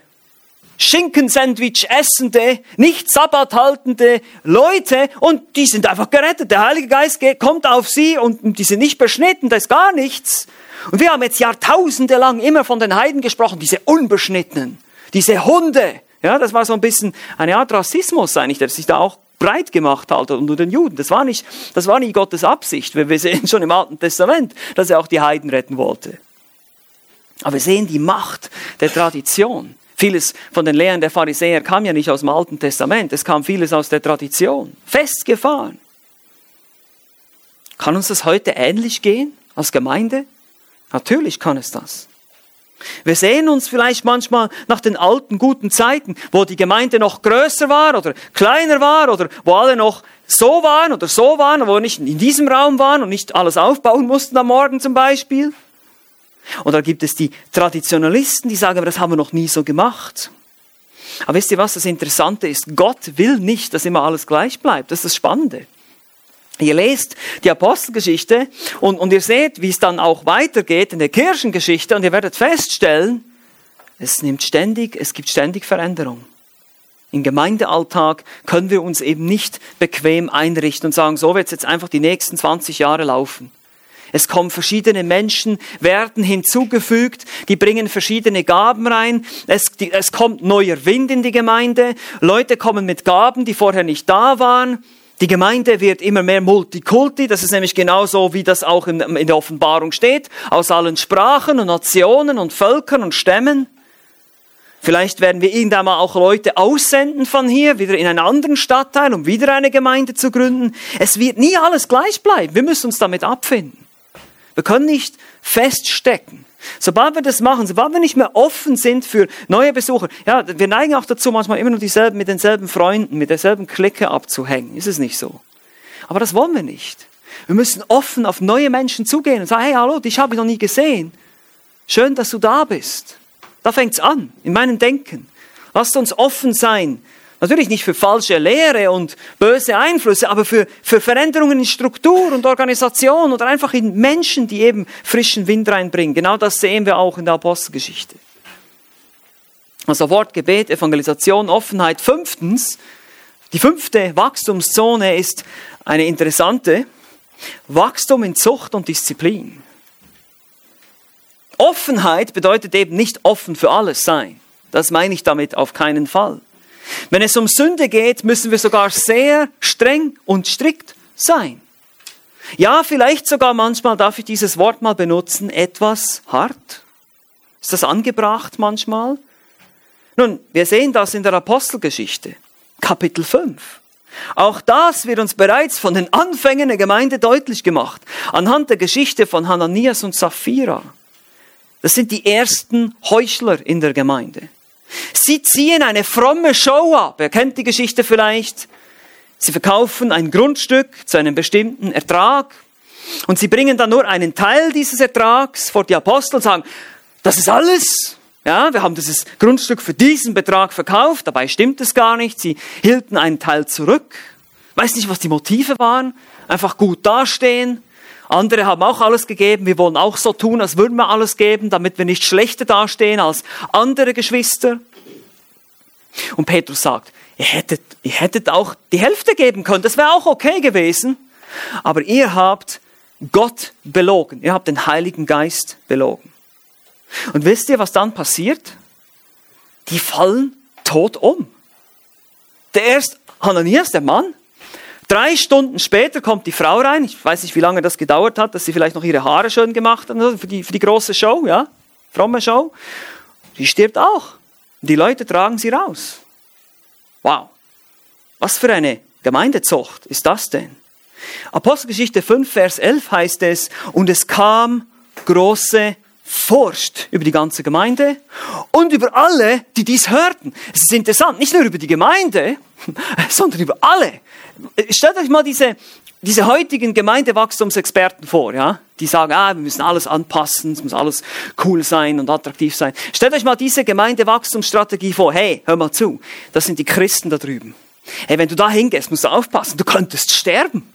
Schinkensandwich essende, nicht Sabbat haltende Leute und die sind einfach gerettet. Der Heilige Geist geht, kommt auf sie und die sind nicht beschnitten, das ist gar nichts. Und wir haben jetzt jahrtausende lang immer von den Heiden gesprochen, diese Unbeschnittenen, diese Hunde. Ja, das war so ein bisschen eine Art Rassismus eigentlich, der sich da auch breit gemacht hat unter den Juden. Das war nicht, das war nicht Gottes Absicht. Wir sehen schon im Alten Testament, dass er auch die Heiden retten wollte. Aber wir sehen die Macht der Tradition. Vieles von den Lehren der Pharisäer kam ja nicht aus dem Alten Testament, es kam vieles aus der Tradition. Festgefahren. Kann uns das heute ähnlich gehen als Gemeinde? Natürlich kann es das. Wir sehen uns vielleicht manchmal nach den alten guten Zeiten, wo die Gemeinde noch größer war oder kleiner war oder wo alle noch so waren oder so waren, wo wir nicht in diesem Raum waren und nicht alles aufbauen mussten am Morgen zum Beispiel. Und da gibt es die Traditionalisten, die sagen, aber das haben wir noch nie so gemacht. Aber wisst ihr was, das Interessante ist, Gott will nicht, dass immer alles gleich bleibt. Das ist das Spannende. Ihr lest die Apostelgeschichte und, und ihr seht, wie es dann auch weitergeht in der Kirchengeschichte und ihr werdet feststellen, es nimmt ständig, es gibt ständig Veränderung. Im Gemeindealltag können wir uns eben nicht bequem einrichten und sagen, so wird es jetzt einfach die nächsten 20 Jahre laufen. Es kommen verschiedene Menschen, werden hinzugefügt, die bringen verschiedene Gaben rein. Es, die, es kommt neuer Wind in die Gemeinde. Leute kommen mit Gaben, die vorher nicht da waren. Die Gemeinde wird immer mehr Multikulti, das ist nämlich genauso, wie das auch in, in der Offenbarung steht, aus allen Sprachen und Nationen und Völkern und Stämmen. Vielleicht werden wir irgendwann mal auch Leute aussenden von hier, wieder in einen anderen Stadtteil, um wieder eine Gemeinde zu gründen. Es wird nie alles gleich bleiben. Wir müssen uns damit abfinden. Wir können nicht feststecken. Sobald wir das machen, sobald wir nicht mehr offen sind für neue Besucher, ja, wir neigen auch dazu, manchmal immer nur dieselben, mit denselben Freunden, mit derselben Clique abzuhängen. Ist es nicht so? Aber das wollen wir nicht. Wir müssen offen auf neue Menschen zugehen und sagen, hey, hallo, dich habe ich noch nie gesehen. Schön, dass du da bist. Da fängt's an, in meinem Denken. Lasst uns offen sein Natürlich nicht für falsche Lehre und böse Einflüsse, aber für, für Veränderungen in Struktur und Organisation oder einfach in Menschen, die eben frischen Wind reinbringen. Genau das sehen wir auch in der Apostelgeschichte. Also Wort, Gebet, Evangelisation, Offenheit. Fünftens, die fünfte Wachstumszone ist eine interessante. Wachstum in Zucht und Disziplin. Offenheit bedeutet eben nicht offen für alles sein. Das meine ich damit auf keinen Fall. Wenn es um Sünde geht, müssen wir sogar sehr streng und strikt sein. Ja, vielleicht sogar manchmal darf ich dieses Wort mal benutzen, etwas hart. Ist das angebracht manchmal? Nun, wir sehen das in der Apostelgeschichte, Kapitel 5. Auch das wird uns bereits von den Anfängen der Gemeinde deutlich gemacht, anhand der Geschichte von Hananias und Sapphira. Das sind die ersten Heuchler in der Gemeinde. Sie ziehen eine fromme Show ab. Ihr kennt die Geschichte vielleicht. Sie verkaufen ein Grundstück zu einem bestimmten Ertrag und sie bringen dann nur einen Teil dieses Ertrags vor die Apostel und sagen, das ist alles. Ja, wir haben dieses Grundstück für diesen Betrag verkauft, dabei stimmt es gar nicht. Sie hielten einen Teil zurück. Weiß nicht, was die Motive waren. Einfach gut dastehen. Andere haben auch alles gegeben. Wir wollen auch so tun, als würden wir alles geben, damit wir nicht schlechter dastehen als andere Geschwister. Und Petrus sagt, ihr hättet, ihr hättet auch die Hälfte geben können. Das wäre auch okay gewesen. Aber ihr habt Gott belogen. Ihr habt den Heiligen Geist belogen. Und wisst ihr, was dann passiert? Die fallen tot um. Der erste Hananias, der Mann, Drei Stunden später kommt die Frau rein. Ich weiß nicht, wie lange das gedauert hat, dass sie vielleicht noch ihre Haare schön gemacht hat für die, für die große Show, ja, fromme Show. Die stirbt auch. Die Leute tragen sie raus. Wow. Was für eine Gemeindezucht ist das denn? Apostelgeschichte 5, Vers 11 heißt es, und es kam große Furcht über die ganze Gemeinde und über alle, die dies hörten. Es ist interessant, nicht nur über die Gemeinde, sondern über alle. Stellt euch mal diese, diese heutigen Gemeindewachstumsexperten vor, ja, die sagen, ah, wir müssen alles anpassen, es muss alles cool sein und attraktiv sein. Stellt euch mal diese Gemeindewachstumsstrategie vor. Hey, hör mal zu, das sind die Christen da drüben. Hey, wenn du da hingehst, musst du aufpassen, du könntest sterben.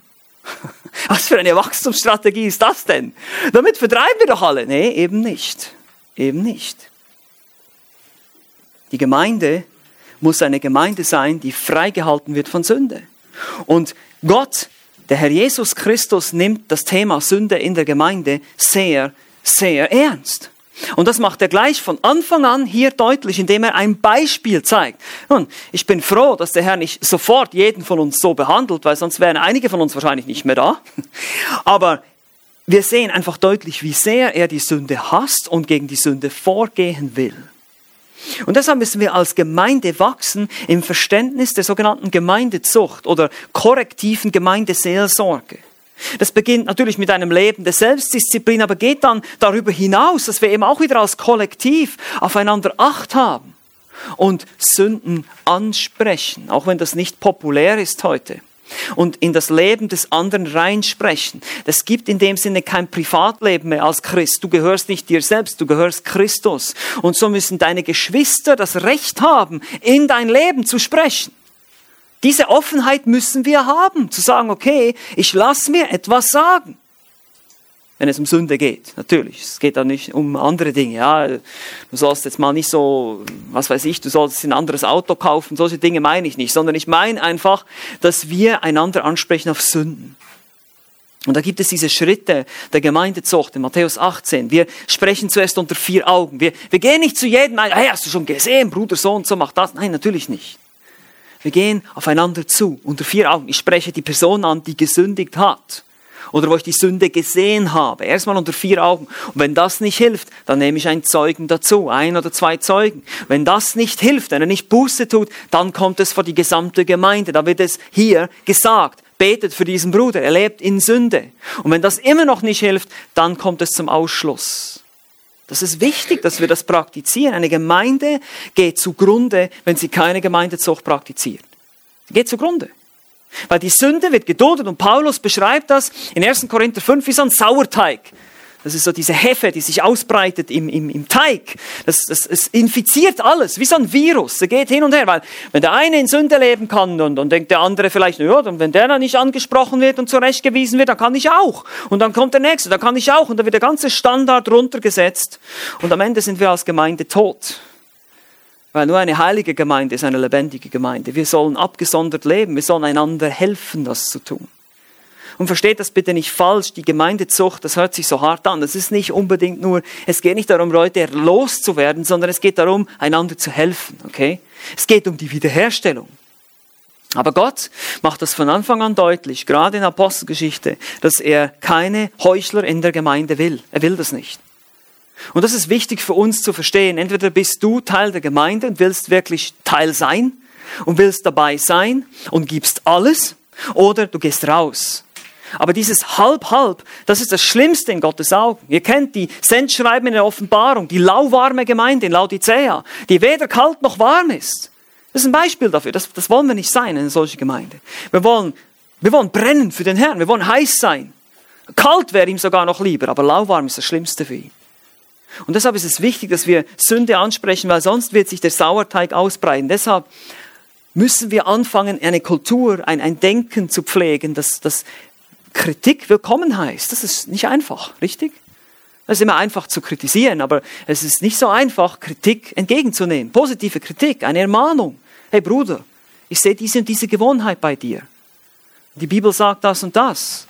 Was für eine Wachstumsstrategie ist das denn? Damit vertreiben wir doch alle. Nee, eben nicht. Eben nicht. Die Gemeinde muss eine Gemeinde sein, die freigehalten wird von Sünde. Und Gott, der Herr Jesus Christus, nimmt das Thema Sünde in der Gemeinde sehr, sehr ernst. Und das macht er gleich von Anfang an hier deutlich, indem er ein Beispiel zeigt. Nun, ich bin froh, dass der Herr nicht sofort jeden von uns so behandelt, weil sonst wären einige von uns wahrscheinlich nicht mehr da. Aber wir sehen einfach deutlich, wie sehr er die Sünde hasst und gegen die Sünde vorgehen will. Und deshalb müssen wir als Gemeinde wachsen im Verständnis der sogenannten Gemeindezucht oder korrektiven Gemeindeseelsorge. Das beginnt natürlich mit einem Leben der Selbstdisziplin, aber geht dann darüber hinaus, dass wir eben auch wieder als Kollektiv aufeinander Acht haben und Sünden ansprechen, auch wenn das nicht populär ist heute. Und in das Leben des anderen reinsprechen. Das gibt in dem Sinne kein Privatleben mehr als Christ. Du gehörst nicht dir selbst, du gehörst Christus. Und so müssen deine Geschwister das Recht haben, in dein Leben zu sprechen. Diese Offenheit müssen wir haben, zu sagen, okay, ich lasse mir etwas sagen. Wenn es um Sünde geht, natürlich. Es geht dann nicht um andere Dinge. Ja, du sollst jetzt mal nicht so, was weiß ich, du sollst ein anderes Auto kaufen. Solche Dinge meine ich nicht, sondern ich meine einfach, dass wir einander ansprechen auf Sünden. Und da gibt es diese Schritte der Gemeindezucht in Matthäus 18. Wir sprechen zuerst unter vier Augen. Wir, wir gehen nicht zu jedem ein, hey, hast du schon gesehen, Bruder, so und so macht das. Nein, natürlich nicht. Wir gehen aufeinander zu, unter vier Augen. Ich spreche die Person an, die gesündigt hat. Oder wo ich die Sünde gesehen habe. Erstmal unter vier Augen. Und wenn das nicht hilft, dann nehme ich einen Zeugen dazu. Ein oder zwei Zeugen. Wenn das nicht hilft, wenn er nicht Buße tut, dann kommt es vor die gesamte Gemeinde. Da wird es hier gesagt. Betet für diesen Bruder. Er lebt in Sünde. Und wenn das immer noch nicht hilft, dann kommt es zum Ausschluss. Das ist wichtig, dass wir das praktizieren. Eine Gemeinde geht zugrunde, wenn sie keine Gemeindezucht praktiziert. Sie geht zugrunde. Weil die Sünde wird geduldet und Paulus beschreibt das in 1. Korinther 5 wie so ein Sauerteig. Das ist so diese Hefe, die sich ausbreitet im, im, im Teig. Das, das, es infiziert alles, wie so ein Virus. Er geht hin und her, weil wenn der eine in Sünde leben kann und, und denkt der andere vielleicht, ja, dann, wenn der dann nicht angesprochen wird und zurechtgewiesen wird, dann kann ich auch. Und dann kommt der nächste, dann kann ich auch. Und dann wird der ganze Standard runtergesetzt. Und am Ende sind wir als Gemeinde tot. Weil nur eine heilige Gemeinde ist eine lebendige Gemeinde. Wir sollen abgesondert leben. Wir sollen einander helfen, das zu tun. Und versteht das bitte nicht falsch, die Gemeindezucht, das hört sich so hart an. Das ist nicht unbedingt nur, es geht nicht darum, Leute loszuwerden, sondern es geht darum, einander zu helfen, okay? Es geht um die Wiederherstellung. Aber Gott macht das von Anfang an deutlich, gerade in Apostelgeschichte, dass er keine Heuchler in der Gemeinde will. Er will das nicht. Und das ist wichtig für uns zu verstehen. Entweder bist du Teil der Gemeinde und willst wirklich Teil sein und willst dabei sein und gibst alles, oder du gehst raus aber dieses Halb-Halb, das ist das Schlimmste in Gottes Augen. Ihr kennt die Sendschreiben in der Offenbarung, die lauwarme Gemeinde in Laodicea, die weder kalt noch warm ist. Das ist ein Beispiel dafür. Das, das wollen wir nicht sein, eine solche Gemeinde. Wir wollen, wir wollen brennen für den Herrn. Wir wollen heiß sein. Kalt wäre ihm sogar noch lieber, aber lauwarm ist das Schlimmste für ihn. Und deshalb ist es wichtig, dass wir Sünde ansprechen, weil sonst wird sich der Sauerteig ausbreiten. Deshalb müssen wir anfangen, eine Kultur, ein, ein Denken zu pflegen, das, das Kritik willkommen heißt. Das ist nicht einfach, richtig? Es ist immer einfach zu kritisieren, aber es ist nicht so einfach, Kritik entgegenzunehmen. Positive Kritik, eine Ermahnung. Hey Bruder, ich sehe diese und diese Gewohnheit bei dir. Die Bibel sagt das und das.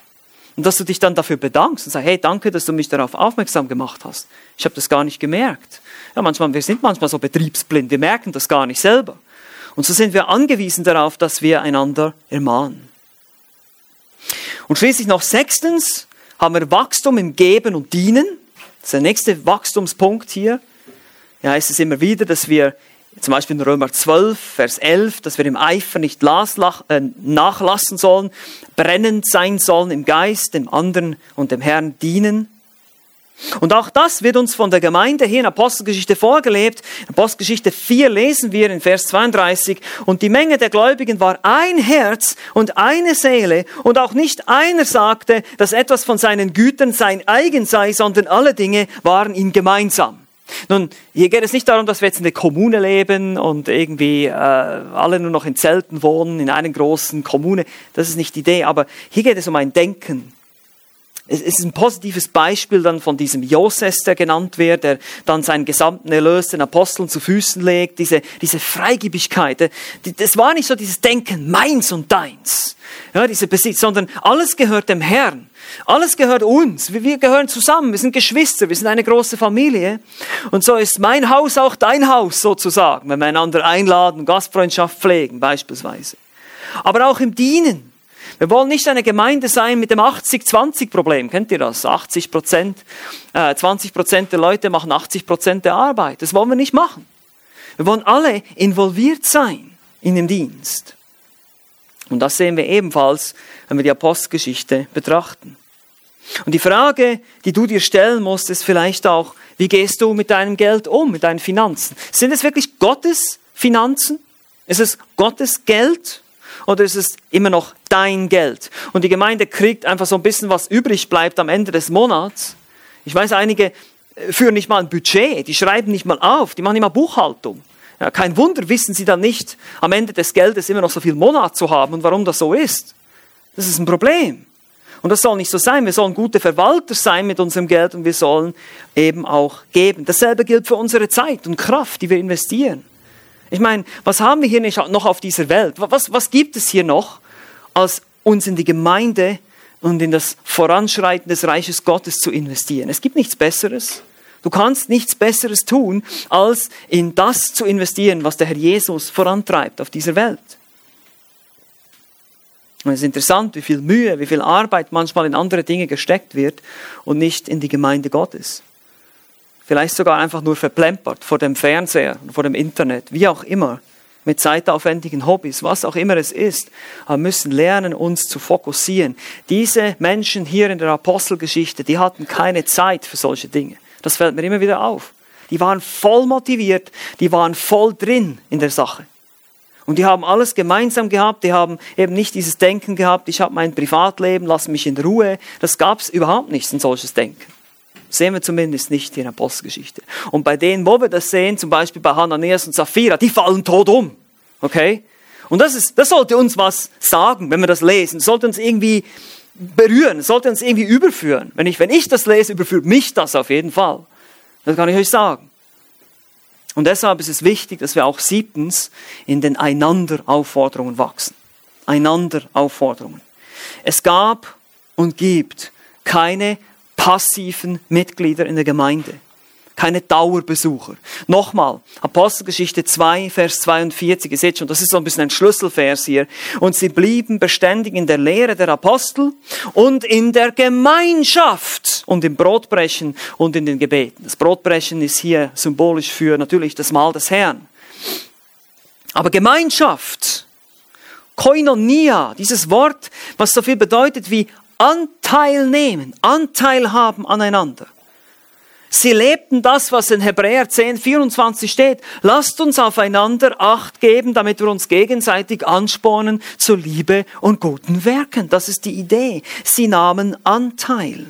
Und dass du dich dann dafür bedankst und sagst, hey, danke, dass du mich darauf aufmerksam gemacht hast. Ich habe das gar nicht gemerkt. Ja, manchmal, wir sind manchmal so betriebsblind, wir merken das gar nicht selber. Und so sind wir angewiesen darauf, dass wir einander ermahnen. Und schließlich noch sechstens haben wir Wachstum im Geben und Dienen. Das ist der nächste Wachstumspunkt hier. Ja, es immer wieder, dass wir zum Beispiel in Römer 12, Vers 11, dass wir im Eifer nicht äh, nachlassen sollen, brennend sein sollen im Geist, dem anderen und dem Herrn dienen. Und auch das wird uns von der Gemeinde hier in Apostelgeschichte vorgelebt. In Apostelgeschichte 4 lesen wir in Vers 32, und die Menge der Gläubigen war ein Herz und eine Seele, und auch nicht einer sagte, dass etwas von seinen Gütern sein eigen sei, sondern alle Dinge waren ihm gemeinsam. Nun, hier geht es nicht darum, dass wir jetzt in der Kommune leben und irgendwie äh, alle nur noch in Zelten wohnen, in einer großen Kommune. Das ist nicht die Idee, aber hier geht es um ein Denken. Es ist ein positives Beispiel dann von diesem Joses, der genannt wird, der dann seinen gesamten Erlös den Aposteln zu Füßen legt, diese, diese Freigebigkeit. Das war nicht so dieses Denken, meins und deins, ja, diese Besitz, sondern alles gehört dem Herrn. Alles gehört uns. Wir gehören zusammen. Wir sind Geschwister. Wir sind eine große Familie. Und so ist mein Haus auch dein Haus sozusagen, wenn wir einander einladen, Gastfreundschaft pflegen beispielsweise. Aber auch im Dienen. Wir wollen nicht eine Gemeinde sein mit dem 80-20-Problem. Kennt ihr das? 80 Prozent, äh, 20 Prozent der Leute machen 80 Prozent der Arbeit. Das wollen wir nicht machen. Wir wollen alle involviert sein in dem Dienst. Und das sehen wir ebenfalls, wenn wir die Apostelgeschichte betrachten. Und die Frage, die du dir stellen musst, ist vielleicht auch, wie gehst du mit deinem Geld um, mit deinen Finanzen? Sind es wirklich Gottes Finanzen? Ist es Gottes Geld? Oder ist es immer noch dein Geld? Und die Gemeinde kriegt einfach so ein bisschen, was übrig bleibt am Ende des Monats. Ich weiß, einige äh, führen nicht mal ein Budget, die schreiben nicht mal auf, die machen nicht mal Buchhaltung. Ja, kein Wunder wissen sie dann nicht, am Ende des Geldes immer noch so viel Monat zu haben und warum das so ist. Das ist ein Problem. Und das soll nicht so sein. Wir sollen gute Verwalter sein mit unserem Geld und wir sollen eben auch geben. Dasselbe gilt für unsere Zeit und Kraft, die wir investieren. Ich meine, was haben wir hier noch auf dieser Welt? Was, was gibt es hier noch, als uns in die Gemeinde und in das Voranschreiten des Reiches Gottes zu investieren? Es gibt nichts Besseres. Du kannst nichts Besseres tun, als in das zu investieren, was der Herr Jesus vorantreibt auf dieser Welt. Und es ist interessant, wie viel Mühe, wie viel Arbeit manchmal in andere Dinge gesteckt wird und nicht in die Gemeinde Gottes vielleicht sogar einfach nur verplempert vor dem Fernseher, vor dem Internet, wie auch immer, mit zeitaufwendigen Hobbys, was auch immer es ist, aber müssen lernen, uns zu fokussieren. Diese Menschen hier in der Apostelgeschichte, die hatten keine Zeit für solche Dinge. Das fällt mir immer wieder auf. Die waren voll motiviert, die waren voll drin in der Sache. Und die haben alles gemeinsam gehabt, die haben eben nicht dieses Denken gehabt, ich habe mein Privatleben, lass mich in Ruhe. Das gab es überhaupt nicht, ein solches Denken. Sehen wir zumindest nicht in der Apostelgeschichte. Und bei denen, wo wir das sehen, zum Beispiel bei Hananias und Sapphira, die fallen tot um. Okay? Und das, ist, das sollte uns was sagen, wenn wir das lesen. Das sollte uns irgendwie berühren, das sollte uns irgendwie überführen. Wenn ich, wenn ich das lese, überführt mich das auf jeden Fall. Das kann ich euch sagen. Und deshalb ist es wichtig, dass wir auch siebtens in den Einander-Aufforderungen wachsen. Einander-Aufforderungen. Es gab und gibt keine passiven Mitglieder in der Gemeinde. Keine Dauerbesucher. Nochmal, Apostelgeschichte 2, Vers 42, ihr seht schon, das ist so ein bisschen ein Schlüsselvers hier. Und sie blieben beständig in der Lehre der Apostel und in der Gemeinschaft und im Brotbrechen und in den Gebeten. Das Brotbrechen ist hier symbolisch für natürlich das Mahl des Herrn. Aber Gemeinschaft, Koinonia, dieses Wort, was so viel bedeutet wie Anteil nehmen, Anteil haben aneinander. Sie lebten das, was in Hebräer 10, 24 steht. Lasst uns aufeinander Acht geben, damit wir uns gegenseitig anspornen zu Liebe und guten Werken. Das ist die Idee. Sie nahmen Anteil.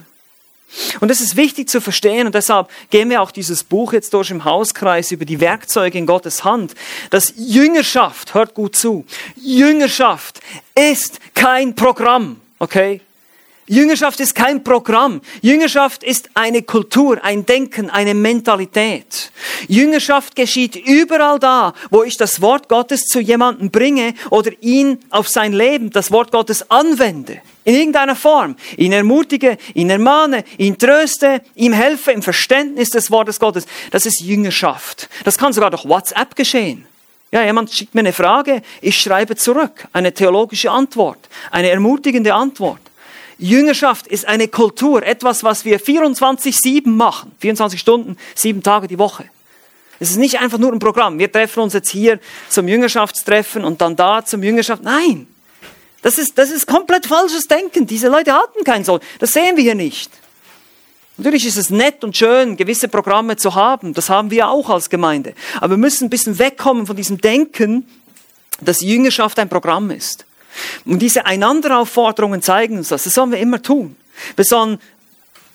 Und das ist wichtig zu verstehen und deshalb gehen wir auch dieses Buch jetzt durch im Hauskreis über die Werkzeuge in Gottes Hand. Das Jüngerschaft, hört gut zu, Jüngerschaft ist kein Programm, okay? Jüngerschaft ist kein Programm. Jüngerschaft ist eine Kultur, ein Denken, eine Mentalität. Jüngerschaft geschieht überall da, wo ich das Wort Gottes zu jemandem bringe oder ihn auf sein Leben, das Wort Gottes anwende. In irgendeiner Form. Ihn ermutige, ihn ermahne, ihn tröste, ihm helfe im Verständnis des Wortes Gottes. Das ist Jüngerschaft. Das kann sogar durch WhatsApp geschehen. Ja, jemand schickt mir eine Frage, ich schreibe zurück eine theologische Antwort, eine ermutigende Antwort. Jüngerschaft ist eine Kultur, etwas, was wir 24-7 machen, 24 Stunden, sieben Tage die Woche. Es ist nicht einfach nur ein Programm. Wir treffen uns jetzt hier zum Jüngerschaftstreffen und dann da zum Jüngerschaft. Nein, das ist, das ist komplett falsches Denken. Diese Leute hatten keinen Sohn. Das sehen wir hier nicht. Natürlich ist es nett und schön, gewisse Programme zu haben. Das haben wir auch als Gemeinde. Aber wir müssen ein bisschen wegkommen von diesem Denken, dass Jüngerschaft ein Programm ist. Und diese Einanderaufforderungen zeigen uns das. Das sollen wir immer tun. Wir sollen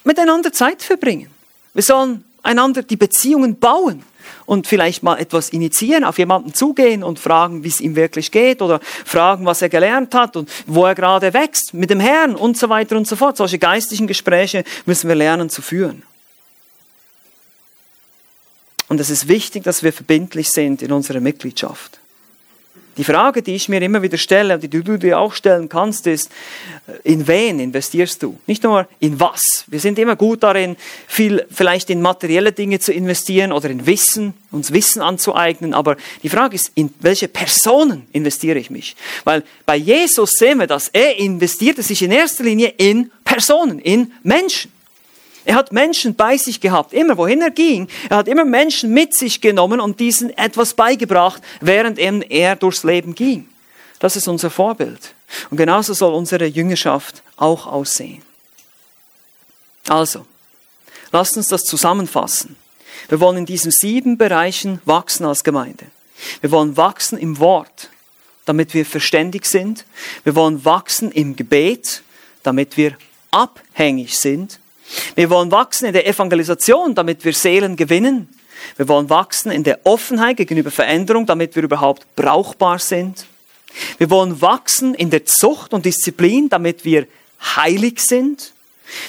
miteinander Zeit verbringen. Wir sollen einander die Beziehungen bauen und vielleicht mal etwas initiieren, auf jemanden zugehen und fragen, wie es ihm wirklich geht oder fragen, was er gelernt hat und wo er gerade wächst mit dem Herrn und so weiter und so fort. Solche geistlichen Gespräche müssen wir lernen zu führen. Und es ist wichtig, dass wir verbindlich sind in unserer Mitgliedschaft. Die Frage, die ich mir immer wieder stelle und die du dir auch stellen kannst, ist, in wen investierst du? Nicht nur in was. Wir sind immer gut darin, viel vielleicht in materielle Dinge zu investieren oder in Wissen, uns Wissen anzueignen. Aber die Frage ist, in welche Personen investiere ich mich? Weil bei Jesus sehen wir dass Er investierte sich in erster Linie in Personen, in Menschen. Er hat Menschen bei sich gehabt, immer wohin er ging. Er hat immer Menschen mit sich genommen und diesen etwas beigebracht, während er durchs Leben ging. Das ist unser Vorbild. Und genauso soll unsere Jüngerschaft auch aussehen. Also, lasst uns das zusammenfassen. Wir wollen in diesen sieben Bereichen wachsen als Gemeinde. Wir wollen wachsen im Wort, damit wir verständig sind. Wir wollen wachsen im Gebet, damit wir abhängig sind wir wollen wachsen in der Evangelisation, damit wir Seelen gewinnen. Wir wollen wachsen in der Offenheit gegenüber Veränderung, damit wir überhaupt brauchbar sind. Wir wollen wachsen in der Zucht und Disziplin, damit wir heilig sind.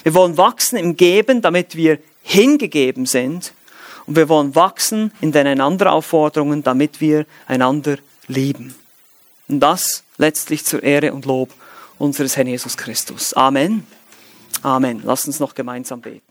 Wir wollen wachsen im Geben, damit wir hingegeben sind. Und wir wollen wachsen in den Einanderaufforderungen, damit wir einander lieben. Und das letztlich zur Ehre und Lob unseres Herrn Jesus Christus. Amen. Amen. Lass uns noch gemeinsam beten.